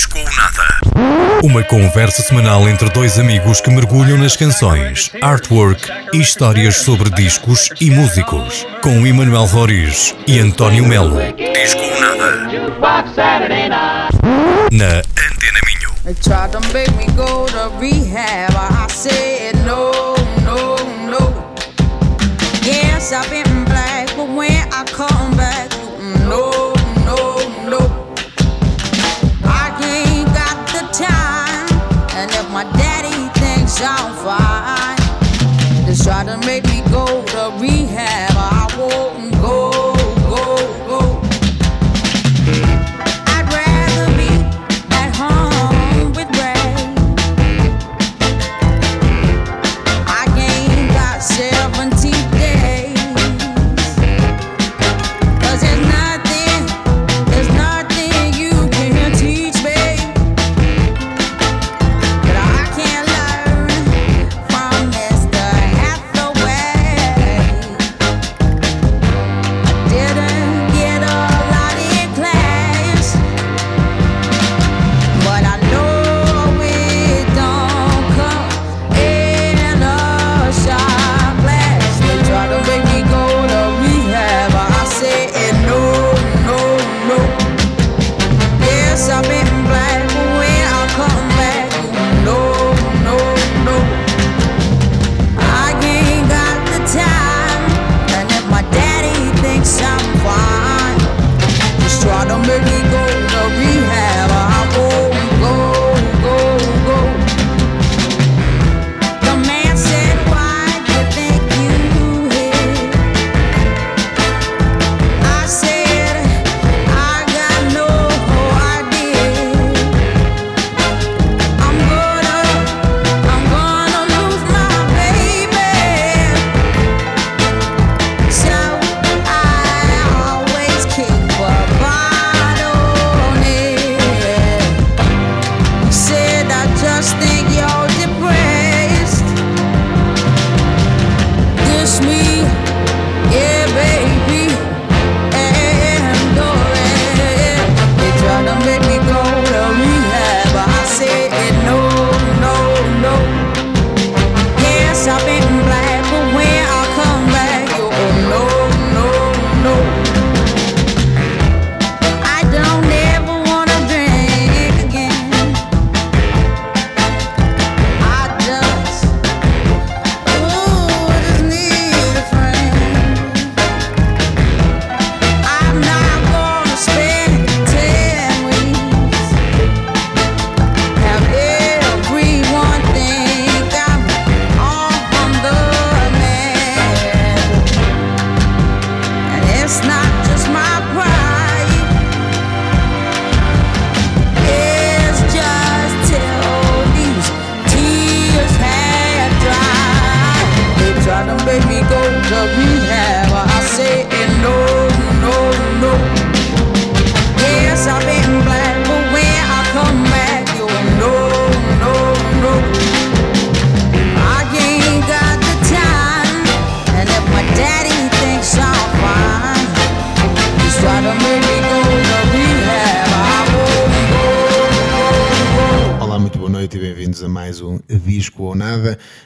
Disco ou Nada. Uma conversa semanal entre dois amigos que mergulham nas canções, artwork e histórias sobre discos e músicos. Com Emanuel Roriz e António Melo. Disco ou Nada. Na Antena Minho. They tried to to make me go to rehab.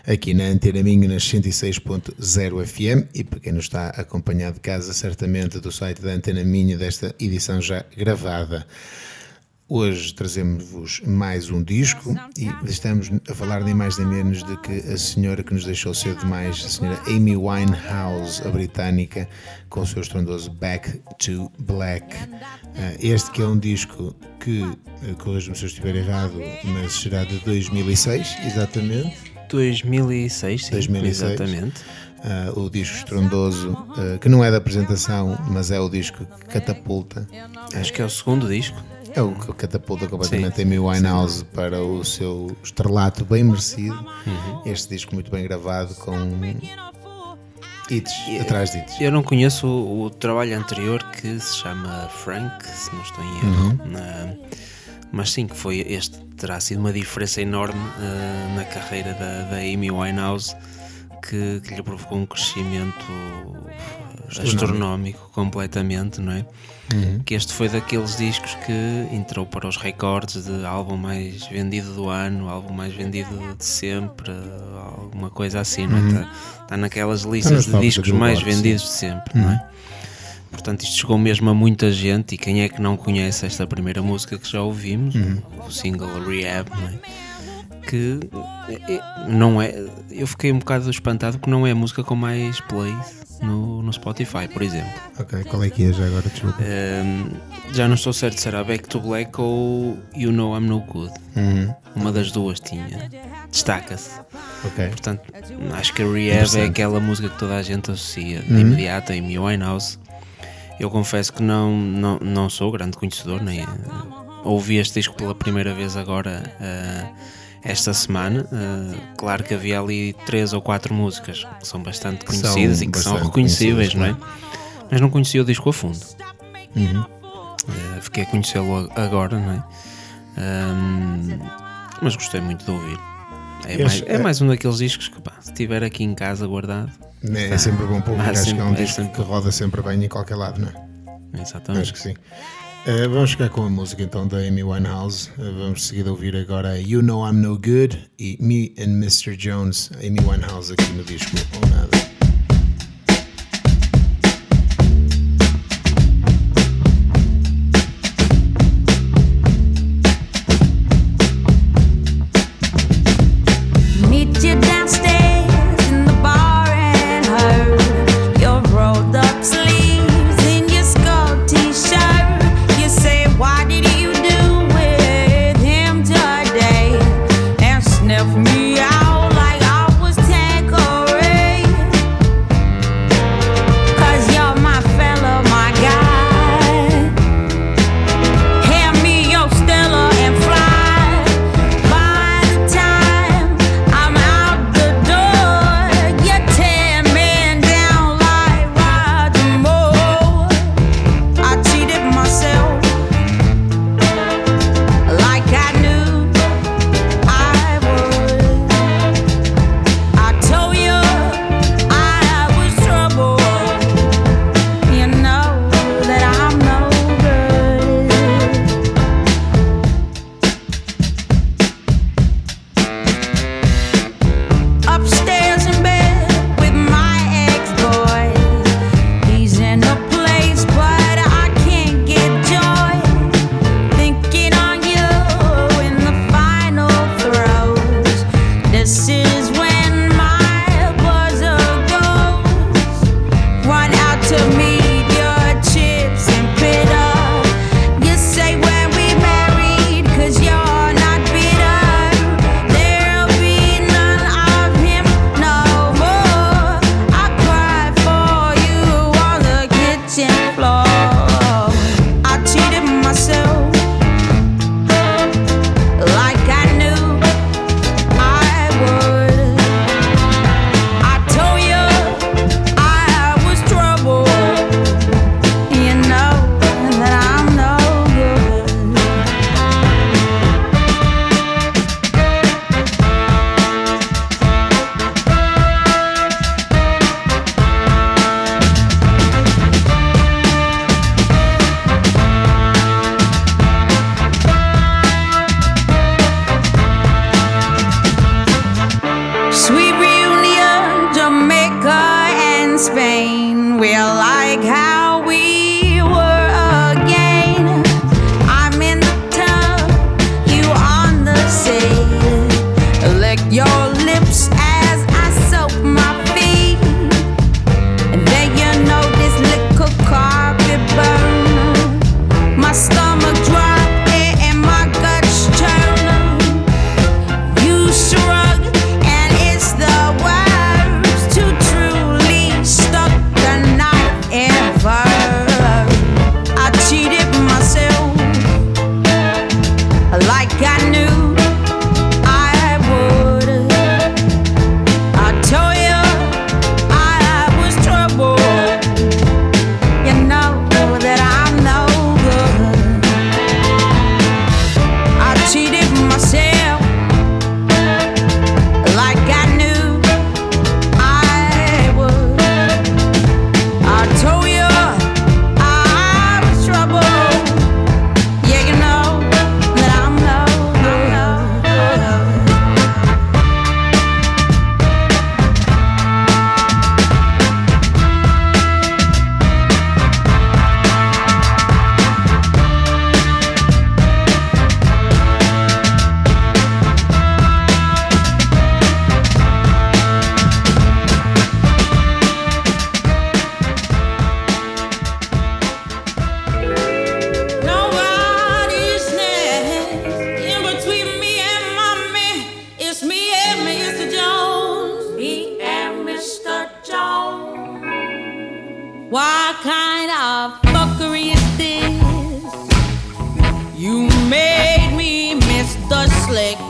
Aqui na Antena Minho nas 106.0 FM e para quem nos está acompanhado de casa, certamente do site da Antena Minho desta edição já gravada. Hoje trazemos-vos mais um disco e estamos a falar nem mais nem menos de que a senhora que nos deixou cedo demais, a senhora Amy Winehouse, a britânica, com o seu estrondoso Back to Black. Ah, Este que é um disco que, eh, corrijo-me se eu estiver errado, mas será de 2006, exatamente. 2006, sim, 2006. exatamente. Ah, o disco estrondoso, ah, que não é da apresentação, mas é o disco que catapulta. Acho que é o segundo disco. É o que catapulta completamente Amy Winehouse para o seu estrelato bem merecido. Uhum. Este disco muito bem gravado com hits atrás de hits. Eu não conheço o, o trabalho anterior que se chama Frank, se não estou em erro. Na- mas sim, que foi este terá sido uma diferença enorme eh, na carreira da, da Amy Winehouse que, que lhe provocou um crescimento astronómico completamente, não é? Que este foi daqueles discos que entrou para os recordes de álbum mais vendido do ano, álbum mais vendido de sempre, alguma coisa assim, não é? Está, está naquelas listas de discos mais vendidos de sempre, não é? Portanto, isto chegou mesmo a muita gente. E quem é que não conhece esta primeira música que já ouvimos, o single Rehab, não é? que é- é- não é. Eu fiquei um bocado espantado porque não é a música com mais plays no, no Spotify, por exemplo. Ok, qual é que é já agora? Desculpa. Um, já não estou certo se era Back to Black ou You Know I'm No Good. Uma das duas tinha. Destaca-se. Ok. Portanto, acho que a Rehab é aquela música que toda a gente associa de imediato a Amy Winehouse. Eu confesso que não, não, não sou grande conhecedor, nem eh, ouvi este disco pela primeira vez agora eh, esta semana. Eh, claro que havia ali três ou quatro músicas que são bastante são conhecidas e que são reconhecíveis, não é? Mas não conhecia o disco a fundo. Uhum. Fiquei a conhecê-lo agora, não é? Ahm, mas gostei muito de ouvir. É Eu mais, acho- é mais um daqueles discos que, pá, se estiver aqui em casa guardado, É, é sempre bom Ah, acho que é um é disco sempre- que roda sempre bem em qualquer lado, não é? exatamente. Acho que sim. Eh, vamos ficar com a música então da Amy Winehouse. Eh, vamos de seguida ouvir agora You Know I'm No Good e Me and Mr. Jones, Amy Winehouse aqui no disco ou nada. Spain. We're like how What kind of fuckery is this? You made me miss the slick.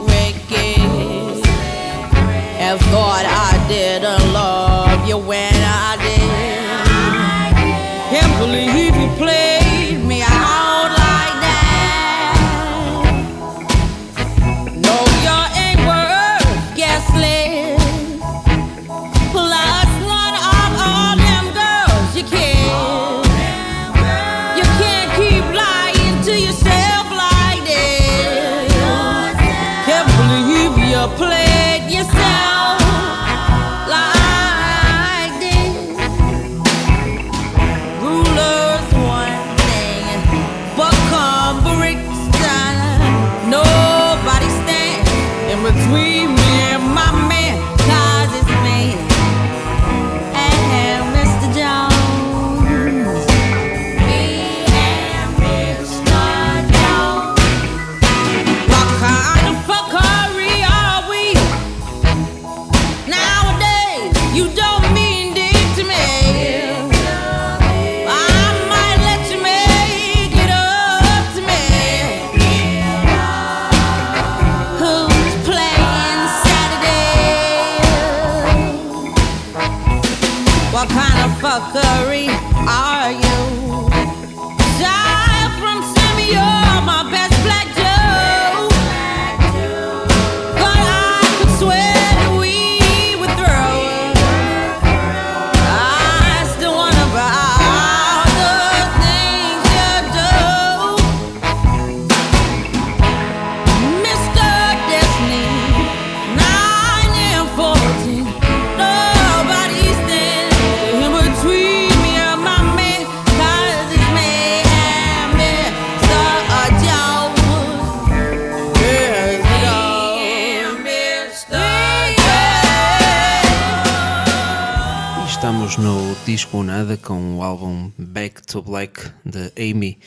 Back to Black de Amy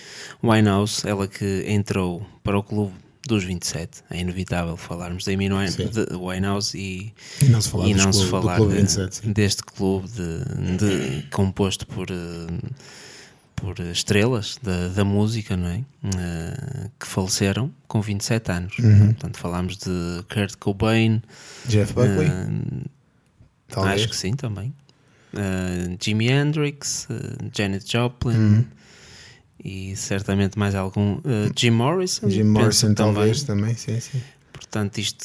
Winehouse, ela que entrou para o clube dos 27. É inevitável falarmos de Amy Winehouse e, E não se falar e não se clube- falar Clube de- 27, sim. deste clube de, de- composto por, por estrelas da, da música, não é? Eh, que faleceram com 27 anos. Uhum. Portanto, falámos de Kurt Cobain, Jeff Buckley, talvez. Acho que sim, também. Uh, Jimi Hendrix, uh, Janet Joplin Uhum. e certamente mais algum. uh, Jim Morrison. Jim Morrison, também. talvez, também, sim, sim. Portanto, isto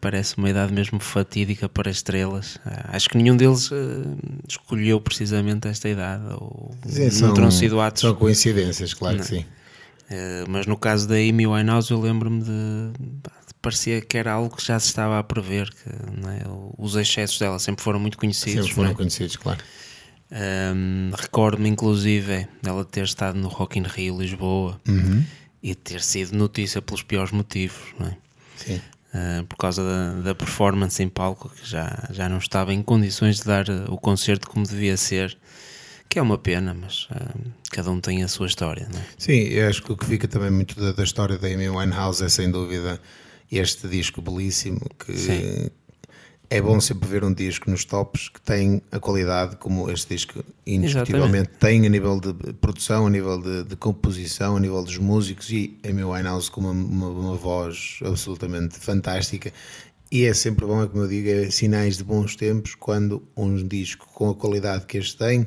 parece uma idade mesmo fatídica para estrelas. Acho que nenhum deles escolheu precisamente esta idade, ou Sim, não terão sido atos. são coincidências, claro que sim. Uh, mas no caso da Amy Winehouse, eu lembro-me de. Parecia que era algo que já se estava a prever, que é? os excessos dela sempre foram muito conhecidos. Sempre foram é? conhecidos, claro. Um, Recordo-me, inclusive, dela ter estado no Rock in Rio, Lisboa, Uhum. e ter sido notícia pelos piores motivos, é? Sim. Uh, por causa da, da performance em palco, que já, já não estava em condições de dar uh, o concerto como devia ser, que é uma pena, mas uh, cada um tem a sua história, não é? Sim, eu acho que o que fica também muito da, da história da Amy Winehouse é sem dúvida este disco belíssimo que Sim. é bom sempre ver um disco nos tops que tem a qualidade como este disco indiscutivelmente tem a nível de produção, a nível de, de composição, a nível dos músicos e Amy Winehouse com uma, uma, uma voz absolutamente fantástica e é sempre bom, é como eu digo, é sinais de bons tempos quando um disco com a qualidade que este tem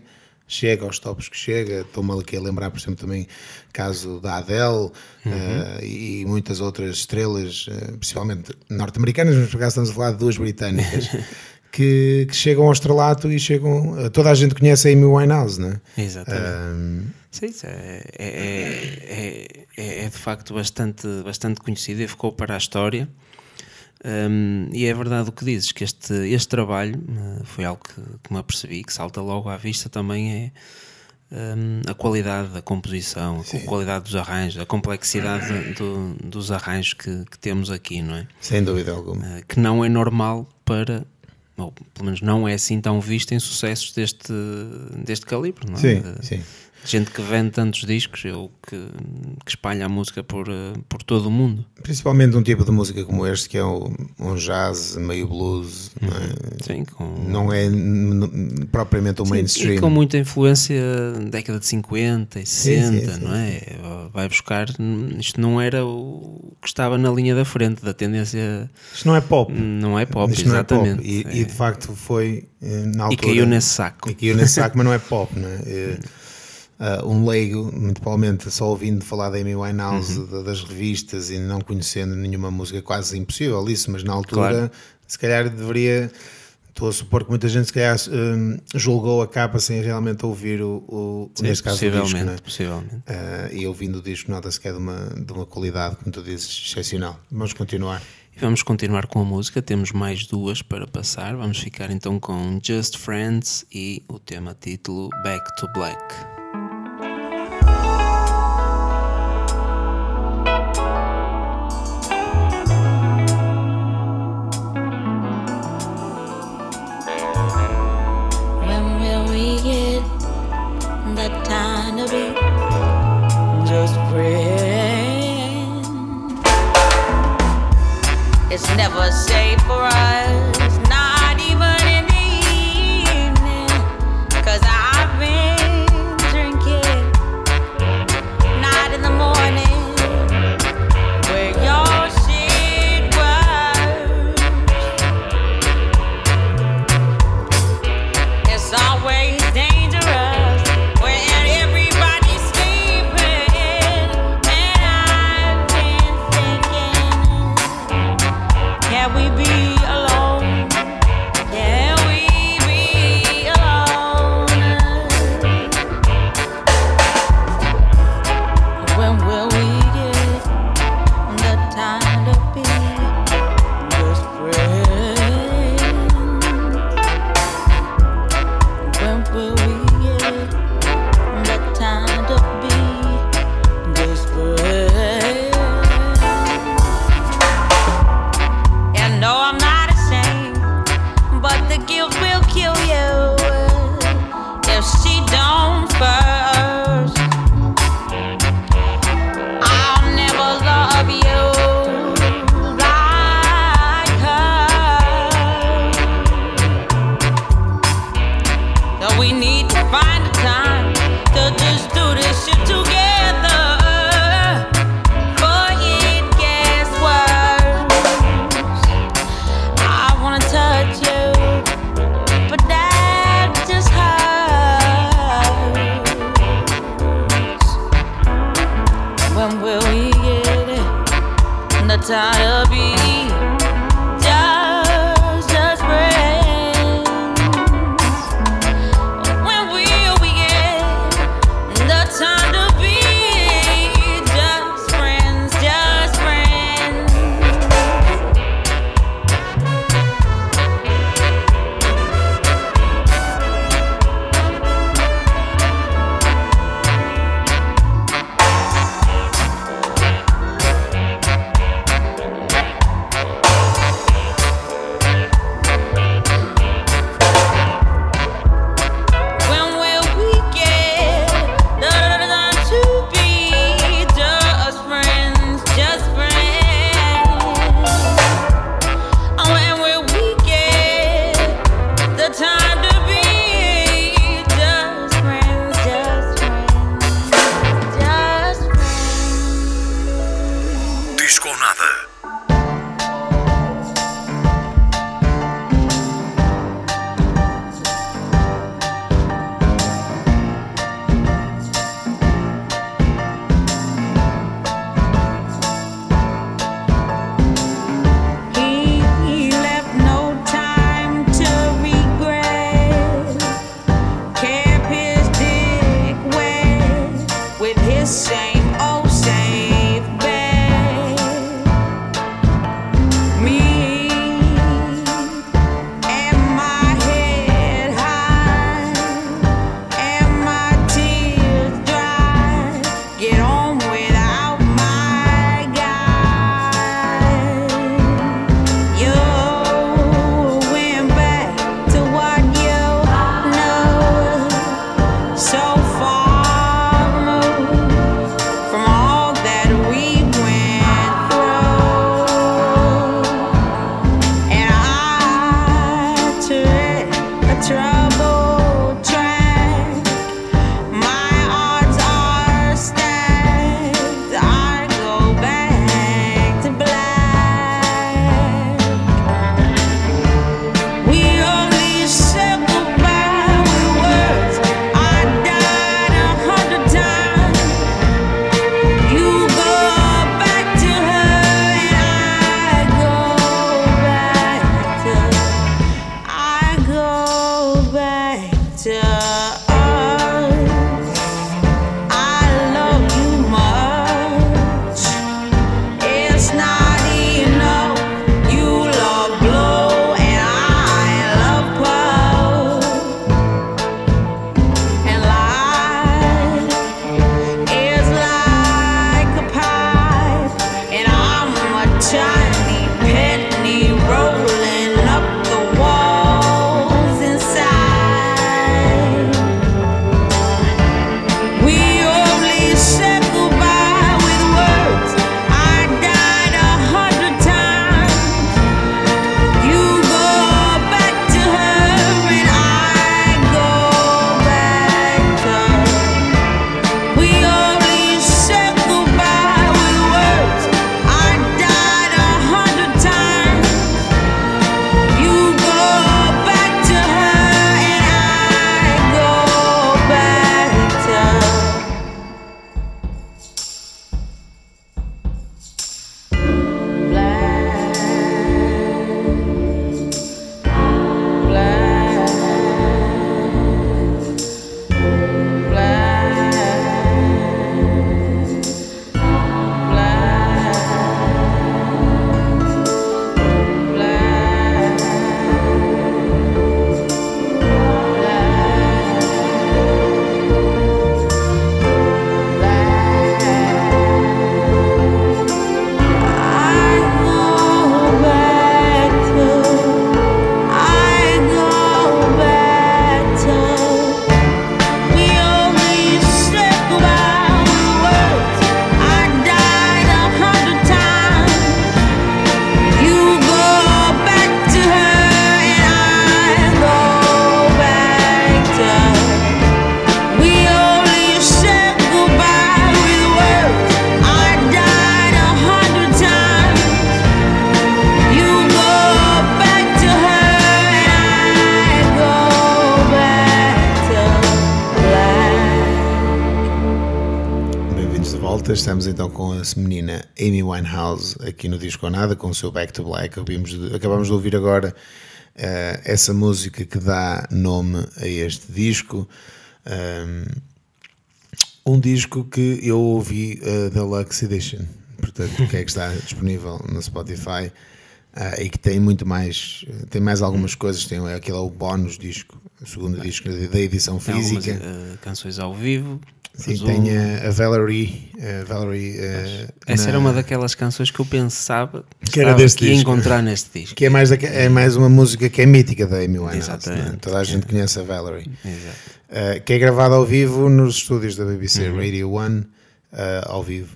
chega aos tops que chega. Estou-me aqui a lembrar, por exemplo, também caso da Adele eh, e muitas outras estrelas, eh, principalmente norte-americanas, mas por acaso estamos a falar de duas britânicas, que, que chegam ao estrelato e chegam. eh, toda a gente conhece a Amy Winehouse, não é? Exatamente. Sim, é, é, é, é- é de facto bastante, bastante conhecido e ficou para a história. Um, e é verdade o que dizes, que este, este trabalho uh, foi algo que, que me apercebi, que salta logo à vista também é um, a qualidade da composição, a qualidade dos arranjos, a complexidade do- dos arranjos que, que temos aqui, não é? sem dúvida alguma. Uh, que não é normal para, ou pelo menos não é assim tão visto em sucessos deste, deste calibre, não é? Sim, sim. Gente que vende tantos discos, eu que, que espalha a música por, eh, por todo o mundo. Principalmente um tipo de música como este, que é o- um jazz meio blues, não é? Sim, com, Não é propriamente o Sim, mainstream. E com muita influência década de 50 e 60, sim, não é? Vai buscar. Isto não era o que estava na linha da frente da tendência. Isto não é pop. Não é pop, Isto não é pop. exatamente. E, É. e de facto foi eh, na E altura. caiu nesse saco. E caiu nesse saco, mas não é pop, não é? Ah, um leigo, muito provavelmente só ouvindo falar da Amy Winehouse, Uhum. da- das revistas e não conhecendo nenhuma música, quase impossível isso, mas na altura Claro. se calhar deveria. Estou a supor que muita gente se calhar hum, julgou a capa sem realmente ouvir o, o Sim, neste caso o disco, possivelmente, não é? possivelmente. Ah, e ouvindo o disco nota-se que é de uma, de uma qualidade, como tu dizes, excepcional. Vamos continuar. Vamos continuar com a música, temos mais duas para passar. Vamos ficar então com Just Friends e o tema título Back to Black. Safe for us, estamos então com a menina Amy Winehouse aqui no Disco Nada, com o seu Back to Black. De- acabamos de ouvir agora eh, essa música que dá nome a este disco. Um, um disco que eu ouvi a Deluxe Edition, portanto, que é que está disponível no Spotify ah, e que tem muito mais, tem mais algumas coisas. Tem aquele é o bónus disco, o segundo disco da edição Tem algumas física. eh, canções ao vivo. Sim, tem a, a Valerie. a Valerie eh, Essa na- era uma daquelas canções que eu pensava Que era deste disco. encontrar neste disco. Que é mais, é mais uma música que é mítica da Amy Winehouse. Exatamente. não é? Toda a gente conhece a Valerie. Uh, que é gravada ao vivo nos estúdios da BBC Uhum. Radio One, uh, ao vivo.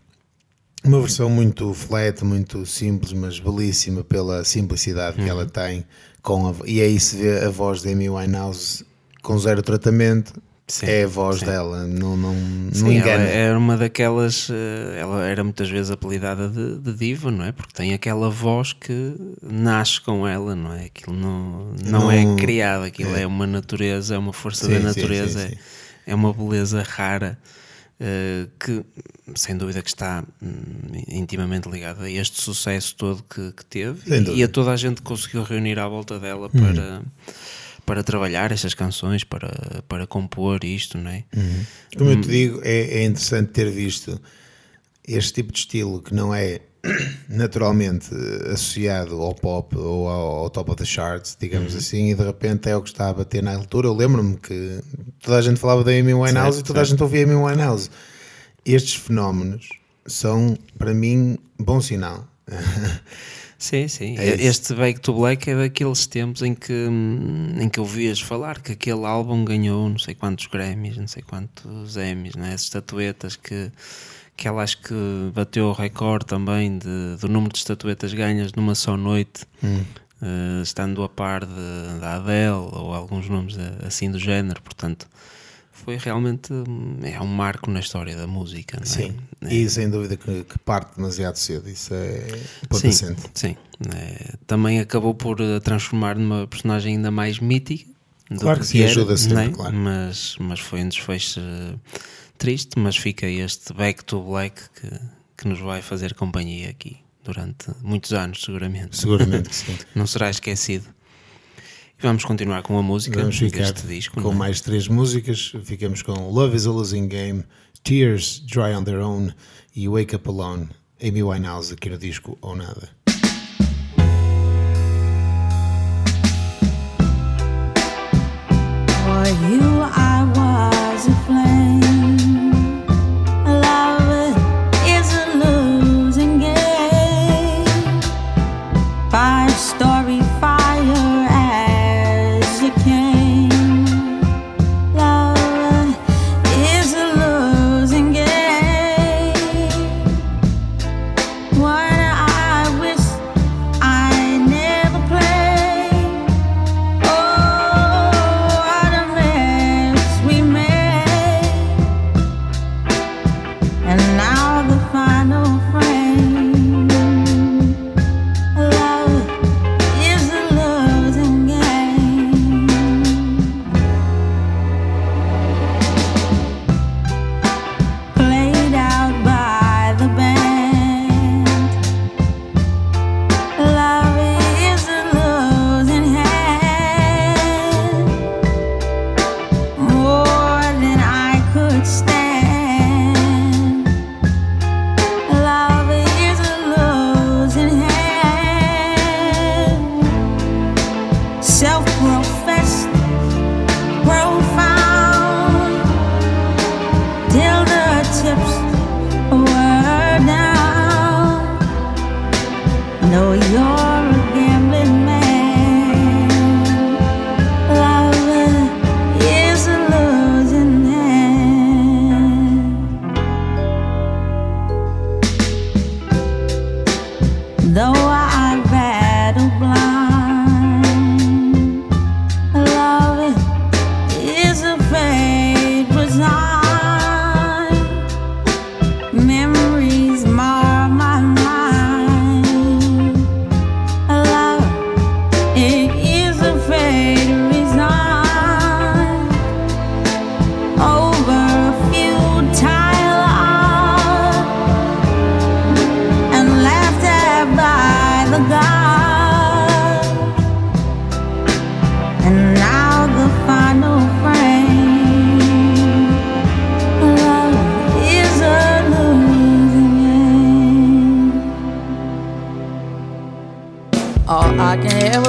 Uma versão muito flat, muito simples, mas belíssima pela simplicidade Uhum. que ela tem. Com a, e aí se vê a voz de Amy Winehouse com zero tratamento. Sim, é a voz sim. dela, não, não, não ela engana. era uma daquelas. eh, Ela era muitas vezes apelidada de, de diva, não é? Porque tem aquela voz que nasce com ela, não é? Aquilo não, não, Não- é criado, aquilo é. uma natureza, é uma força da natureza, é-. É, uma beleza rara. eh, que sem dúvida que está hum, intimamente ligada a este sucesso todo que, que teve e. Hum. e a toda a gente que conseguiu reunir à volta dela para, para trabalhar estas canções, para, para compor isto, não é? Como Hum. eu te digo, é, é interessante ter visto este tipo de estilo que não é naturalmente associado ao pop ou ao, ao top of the charts, digamos Uhum. assim, e de repente é o que está a bater na altura. Eu lembro-me que toda a gente falava da Amy Winehouse Certo, e toda a certo. gente ouvia Amy Winehouse. Estes fenómenos são, para mim, bom sinal. Sim, sim. É isso. este Back to Black é daqueles tempos em que, hum, em que ouvias falar que aquele álbum ganhou não sei quantos Grammys, não sei quantos Emmys, né? essas estatuetas que, que ela acho que bateu o recorde também de, do número de estatuetas ganhas numa só noite, eh, estando a par de, da Adele ou alguns nomes assim do género, portanto. Foi realmente hum, é um marco na história da música. não é? Sim. É. E sem dúvida que, que parte demasiado cedo. Isso é ponto Sim, sim. É, também acabou por a transformar numa personagem ainda mais mítica. Claro que sim, era, ajuda sempre, é? claro. Mas, mas foi um desfecho eh, triste, mas fica este Back to Black que, que nos vai fazer companhia aqui durante muitos anos, seguramente. Seguramente que sim. Não será esquecido. E vamos continuar com a música Vamos ficar deste disco. com não é? mais três músicas. Ficamos com Love is a Losing Game, Tears Dry on Their Own e Wake Up Alone. Amy Winehouse aqui no disco ou nada. For you, I was a flame.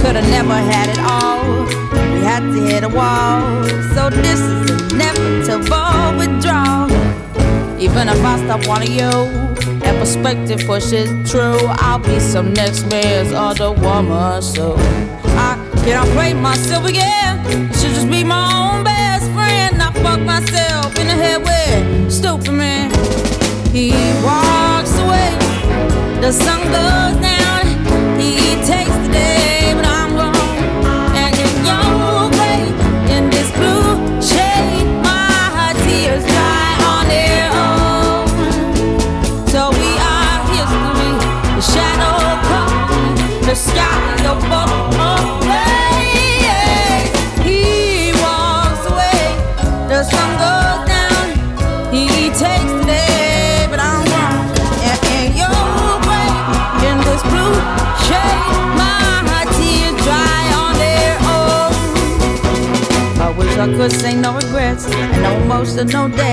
Could have never had it all. We had to hit a wall. So this is inevitable withdrawal. Even if I stop wanting you, and perspective pushes true, I'll be some next man's other woman. So I cannot play myself again. Should just be my own best friend. I fuck myself in the head with stupid man. He walks away, the sun goes down. He takes the day, no emotional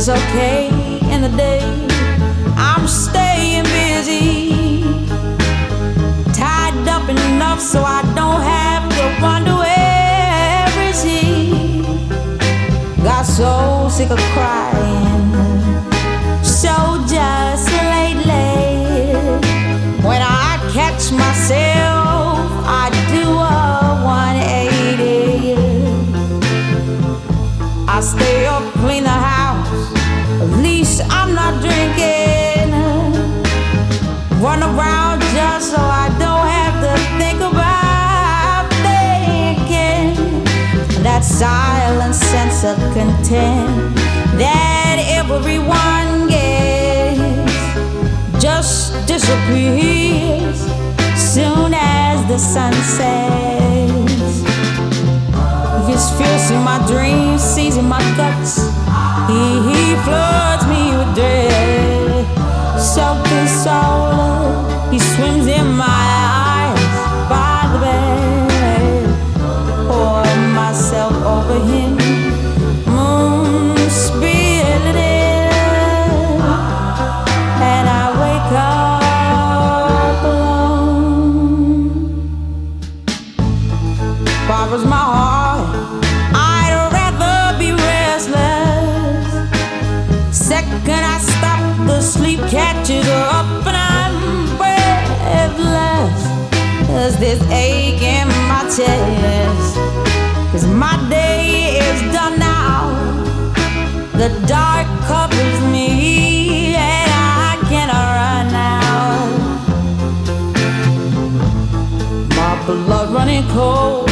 It's okay in the day. I'm staying busy. Tied up enough so I don't have to wonder where is he. Got so sick of crying. Silent sense of content that everyone gets just disappears soon as the sun sets. His fierce in my dreams, seizing my guts. He, he floods me with dread. Self-consoled, he swims in my this my chest. Cause my day is done now. The dark covers me, and I cannot run now. My blood running cold.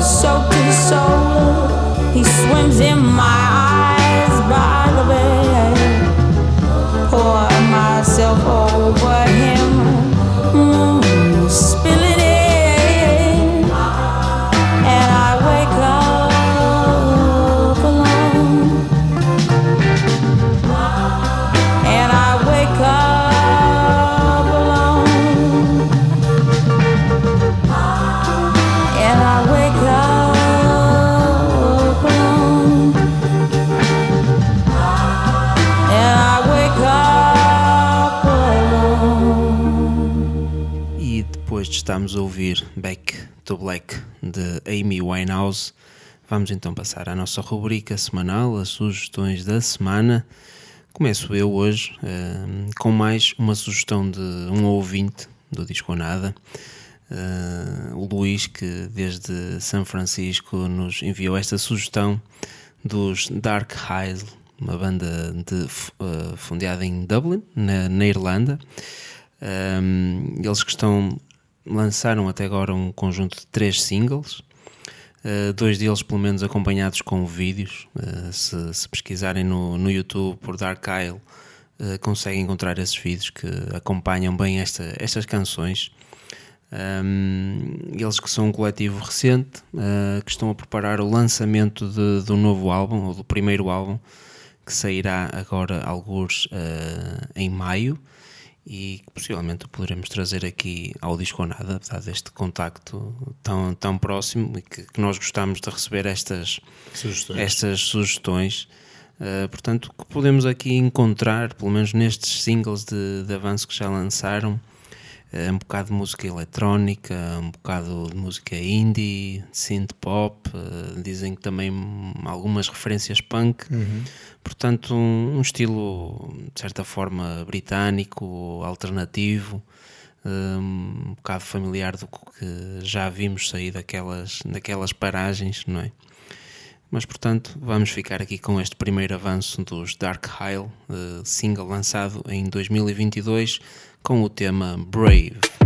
Soaked the soul, he swims in my eyes by the. Pour myself ouvir Back to Black de Amy Winehouse, vamos então passar à nossa rubrica semanal, as sugestões da semana. Começo eu hoje eh, com mais uma sugestão de um ouvinte do Disco Nada, eh, o Luís, que desde São Francisco nos enviou esta sugestão dos Dark Isle, uma banda de, eh, fundada em Dublin, na, na Irlanda. Um, eles que estão lançaram até agora um conjunto de três singles, uh, dois deles pelo menos acompanhados com vídeos. Uh, se, se pesquisarem no, no YouTube por Dark Isle, uh, conseguem encontrar esses vídeos que acompanham bem esta, estas canções. Um, eles que são um coletivo recente, que estão a preparar o lançamento de, do novo álbum, ou do primeiro álbum, que sairá agora, alguns em maio, e que possivelmente poderemos trazer aqui ao Disco Nada, dado este contacto tão, tão próximo e que, que nós gostamos de receber estas Sugestões. estas sugestões. Uh, portanto, o que podemos aqui encontrar, pelo menos nestes singles de, de avanço que já lançaram, um bocado de música eletrónica, um bocado de música indie, synth pop, uh, dizem que também algumas referências punk, portanto, um, um estilo de certa forma britânico, alternativo. Um bocado familiar do que já vimos sair daquelas, daquelas paragens, não é? Mas portanto, vamos ficar aqui com este primeiro avanço dos Dark Isle, eh, single lançado em 2022 com o tema Brave.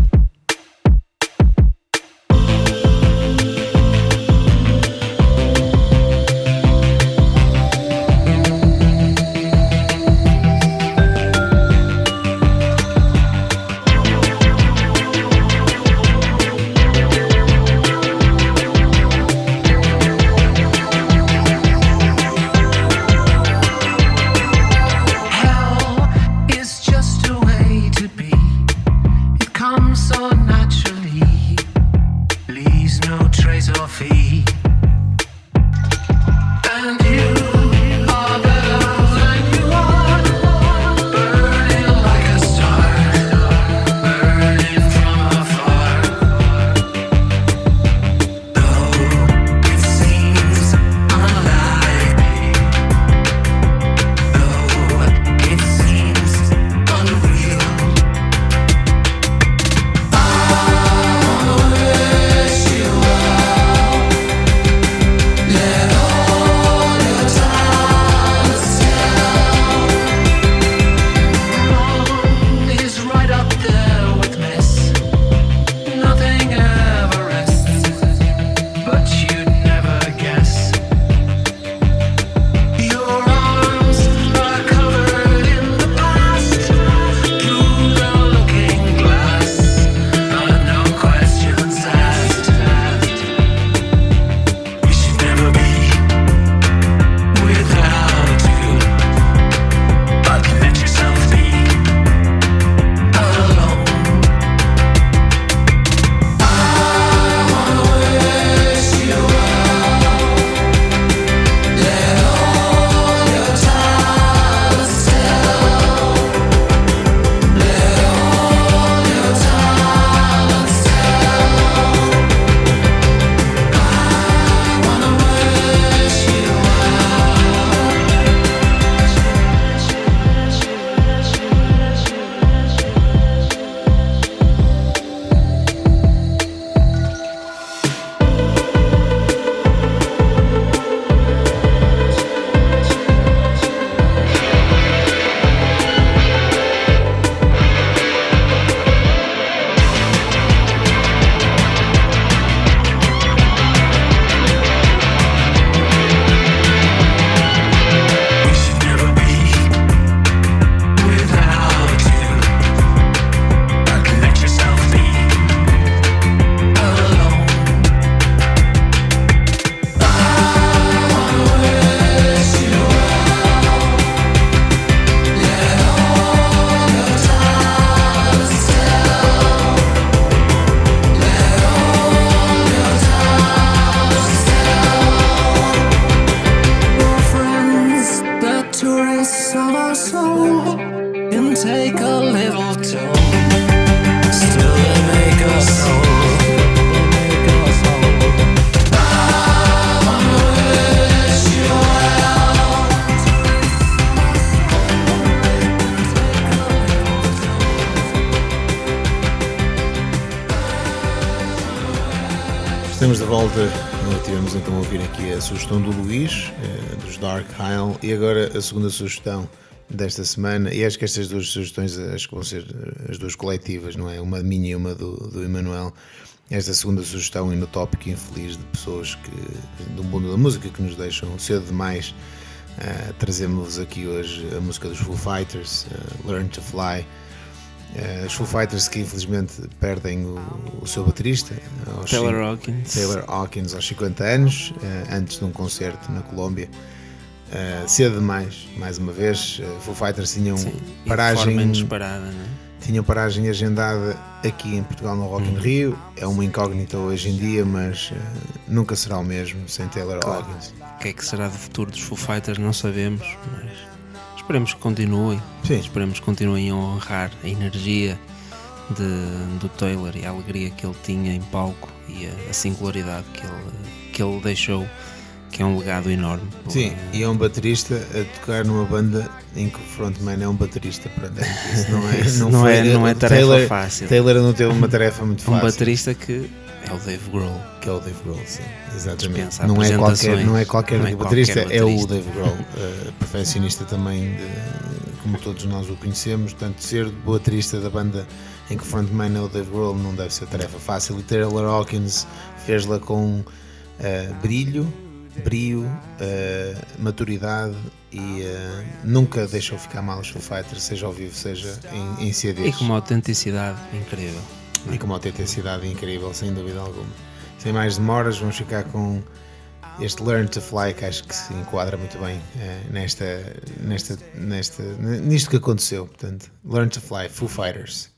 Sugestão do Luís, eh, dos Dark Isle, e agora a segunda sugestão desta semana. E acho que estas duas sugestões acho que vão ser eh, as duas coletivas, não é? Uma minha e uma do, do Emanuel. Esta segunda sugestão e no tópico infeliz de pessoas que, do mundo da música que nos deixam cedo demais. Uh, Trazemos-vos aqui hoje a música dos Foo Fighters, uh, Learn to Fly. Uh, os Foo Fighters que infelizmente perdem o, o seu baterista, aos Taylor Hawkins. Taylor Hawkins aos 50 anos, eh, antes de um concerto na Colômbia. Eh, cedo demais, mais uma vez. Uh, Foo Fighters tinham Sim, paragem, não é? tinham paragem agendada aqui em Portugal no Rock in Rio. É uma incógnita hoje em dia, mas eh, nunca será o mesmo sem Taylor Hawkins. O que é que será do futuro dos Foo Fighters não sabemos, mas esperemos que continuem. Sim. Esperemos que continuem a honrar a energia de- do Taylor e a alegria que ele tinha em palco e a, a singularidade que ele, que ele deixou, que é um legado enorme. Sim, e é um baterista a tocar numa banda em que o frontman é um baterista. Isso não é, não não foi- é- não é tarefa Taylor, fácil. Taylor não teve uma tarefa muito um fácil. baterista que é o Dave Grohl. Que é o Dave Grohl, sim, exatamente. Não é, qualquer, não é qualquer Não é baterista, qualquer é o baterista. Dave Grohl, eh, perfeccionista também, de- como todos nós o conhecemos. Portanto, ser baterista da banda em que o frontman é o Dave Grohl não deve ser tarefa fácil. E Taylor Hawkins fez-la com eh, brilho, brio, eh, maturidade e eh, nunca deixou ficar mal os Foo Fighters, seja ao vivo, seja em, em CDs. E com uma autenticidade incrível. E com uma autenticidade incrível, sem dúvida alguma. Sem mais demoras, vamos ficar com este Learn to Fly, que acho que se enquadra muito bem eh, nesta, nesta, nesta, nisto que aconteceu. Portanto, Learn to Fly, Foo Fighters.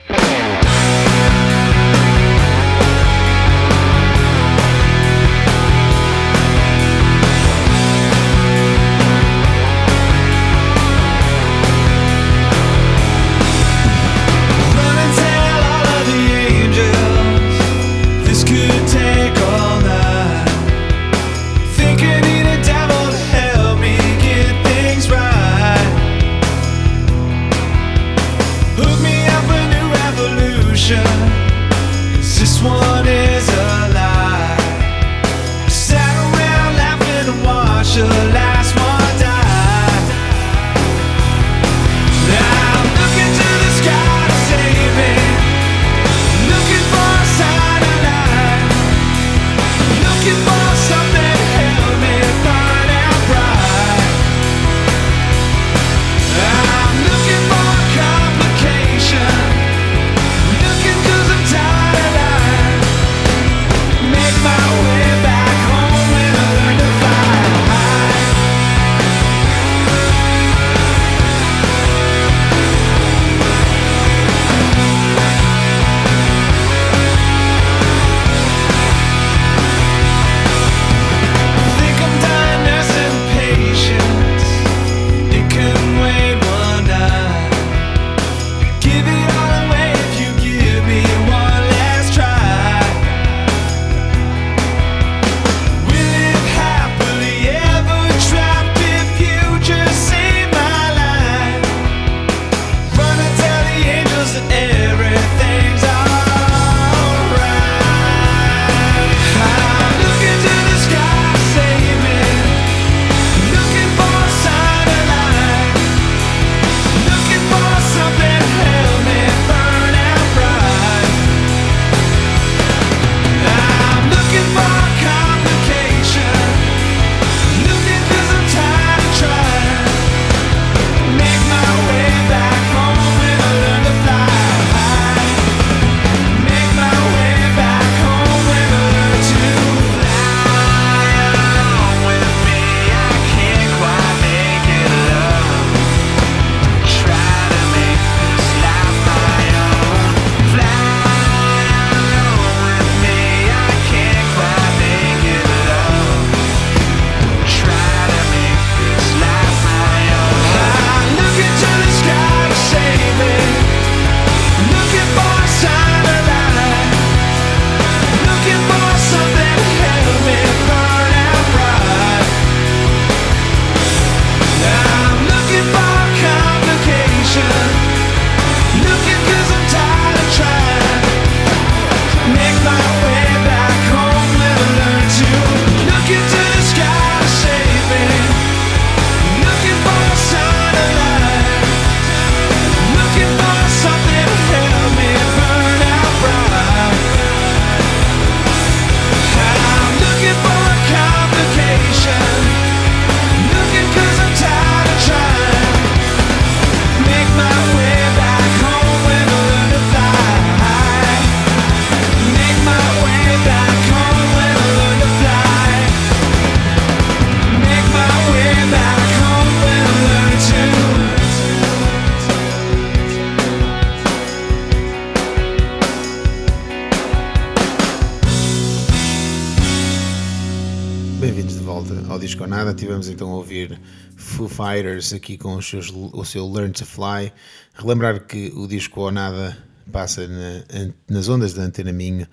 Nada. Tivemos então a ouvir Foo Fighters aqui com seus, o seu Learn to Fly. Relembrar que o Disco ou Nada passa na- nas ondas da Antena Minho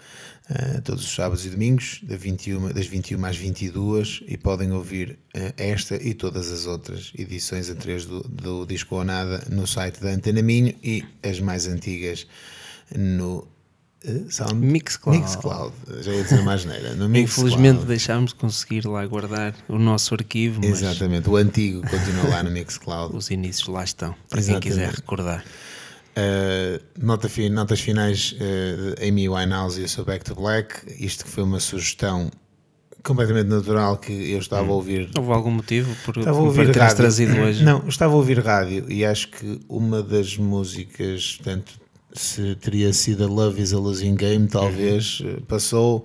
eh, todos os sábados e domingos, da 21 das 21 às 22 e podem ouvir eh, esta e todas as outras edições anteriores do, do Disco ou Nada no site da Antena Minho e as mais antigas no Sound Mixcloud. Mixcloud. Já ia dizer mais neira. No Mixcloud. Infelizmente deixámos de conseguir lá guardar o nosso arquivo, Exatamente, o antigo continua lá no Mixcloud. os inícios lá estão, para Exatamente. quem quiser recordar. Uh, nota fi- notas finais uh, de Amy Winehouse e o seu Back to Black. Isto que foi uma sugestão completamente natural que eu estava a ouvir. Houve algum motivo por, Estava por teres rádio. trazido hoje? Não, estava a ouvir rádio e acho que uma das músicas, portanto, se teria sido a Love is a Losing Game, talvez Uhum. uh, passou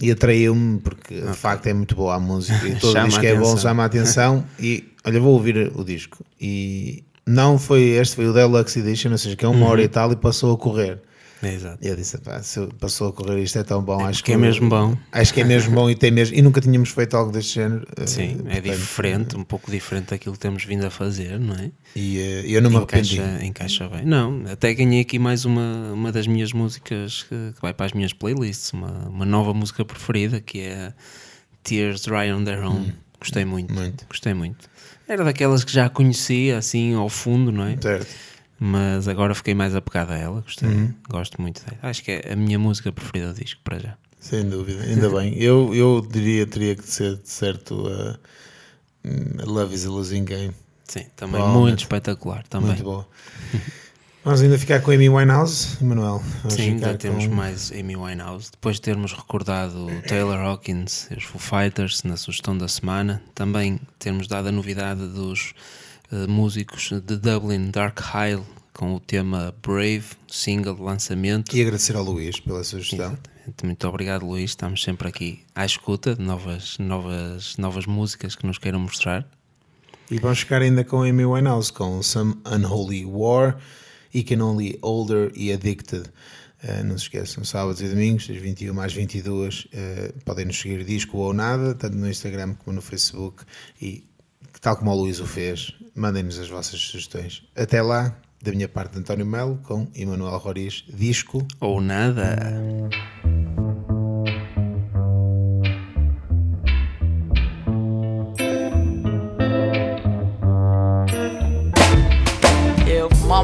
e atraiu-me porque de facto é muito boa a música e todo Chama o disco é bom, chama a atenção e olha, vou ouvir o disco e não foi este, foi o Deluxe Edition, ou seja, que é uma Uhum. hora e tal e passou a correr. É, Exato. E eu disse, pá, se eu- passou a correr, isto é tão bom, acho porque é mesmo bom. Acho que é mesmo bom e tem mesmo, e nunca tínhamos feito algo deste género. eh, Sim, é portanto, diferente, um pouco diferente daquilo que temos vindo a fazer, não é? E eh, eu não me arrependi. Encaixa, encaixa bem. Não, até ganhei aqui mais uma, uma das minhas músicas que, que vai para as minhas playlists, uma, uma nova música preferida que é Tears Dry on Their Own. Gostei muito, Hum, muito. gostei muito. Era daquelas que já conhecia assim ao fundo, não é? Certo. Mas agora fiquei mais apegado a ela, gostei, Uhum. gosto muito dela. Acho que é a minha música preferida do disco para já. Sem dúvida, ainda bem. Eu, eu diria teria que ser de certo uh, hum, Love is a Losing Game. Sim, também Provavelmente. muito espetacular. Também. Muito boa. Vamos ainda ficar com a Amy Winehouse, Emanuel. Vamos Sim, ainda temos com- mais Amy Winehouse. Depois de termos recordado o Taylor Hawkins e os Foo Fighters na sugestão da semana, também temos dado a novidade dos músicos de Dublin Dark Isle com o tema Brave, single de lançamento. E agradecer ao Luís pela sugestão. Exatamente. Muito obrigado, Luís. Estamos sempre aqui à escuta de novas, novas, novas músicas que nos queiram mostrar. E vamos ficar ainda com a Amy Winehouse, com Some Unholy War, e Can Only Older e Addicted. Uh, não se esqueçam, sábados e domingos, das 21 às 22, uh, podem nos seguir disco ou nada, tanto no Instagram como no Facebook. E tal como o Luís o fez, mandem-nos as vossas sugestões. Até lá, da minha parte, António Melo, com Emanuel Roriz, disco. Ou nada. If my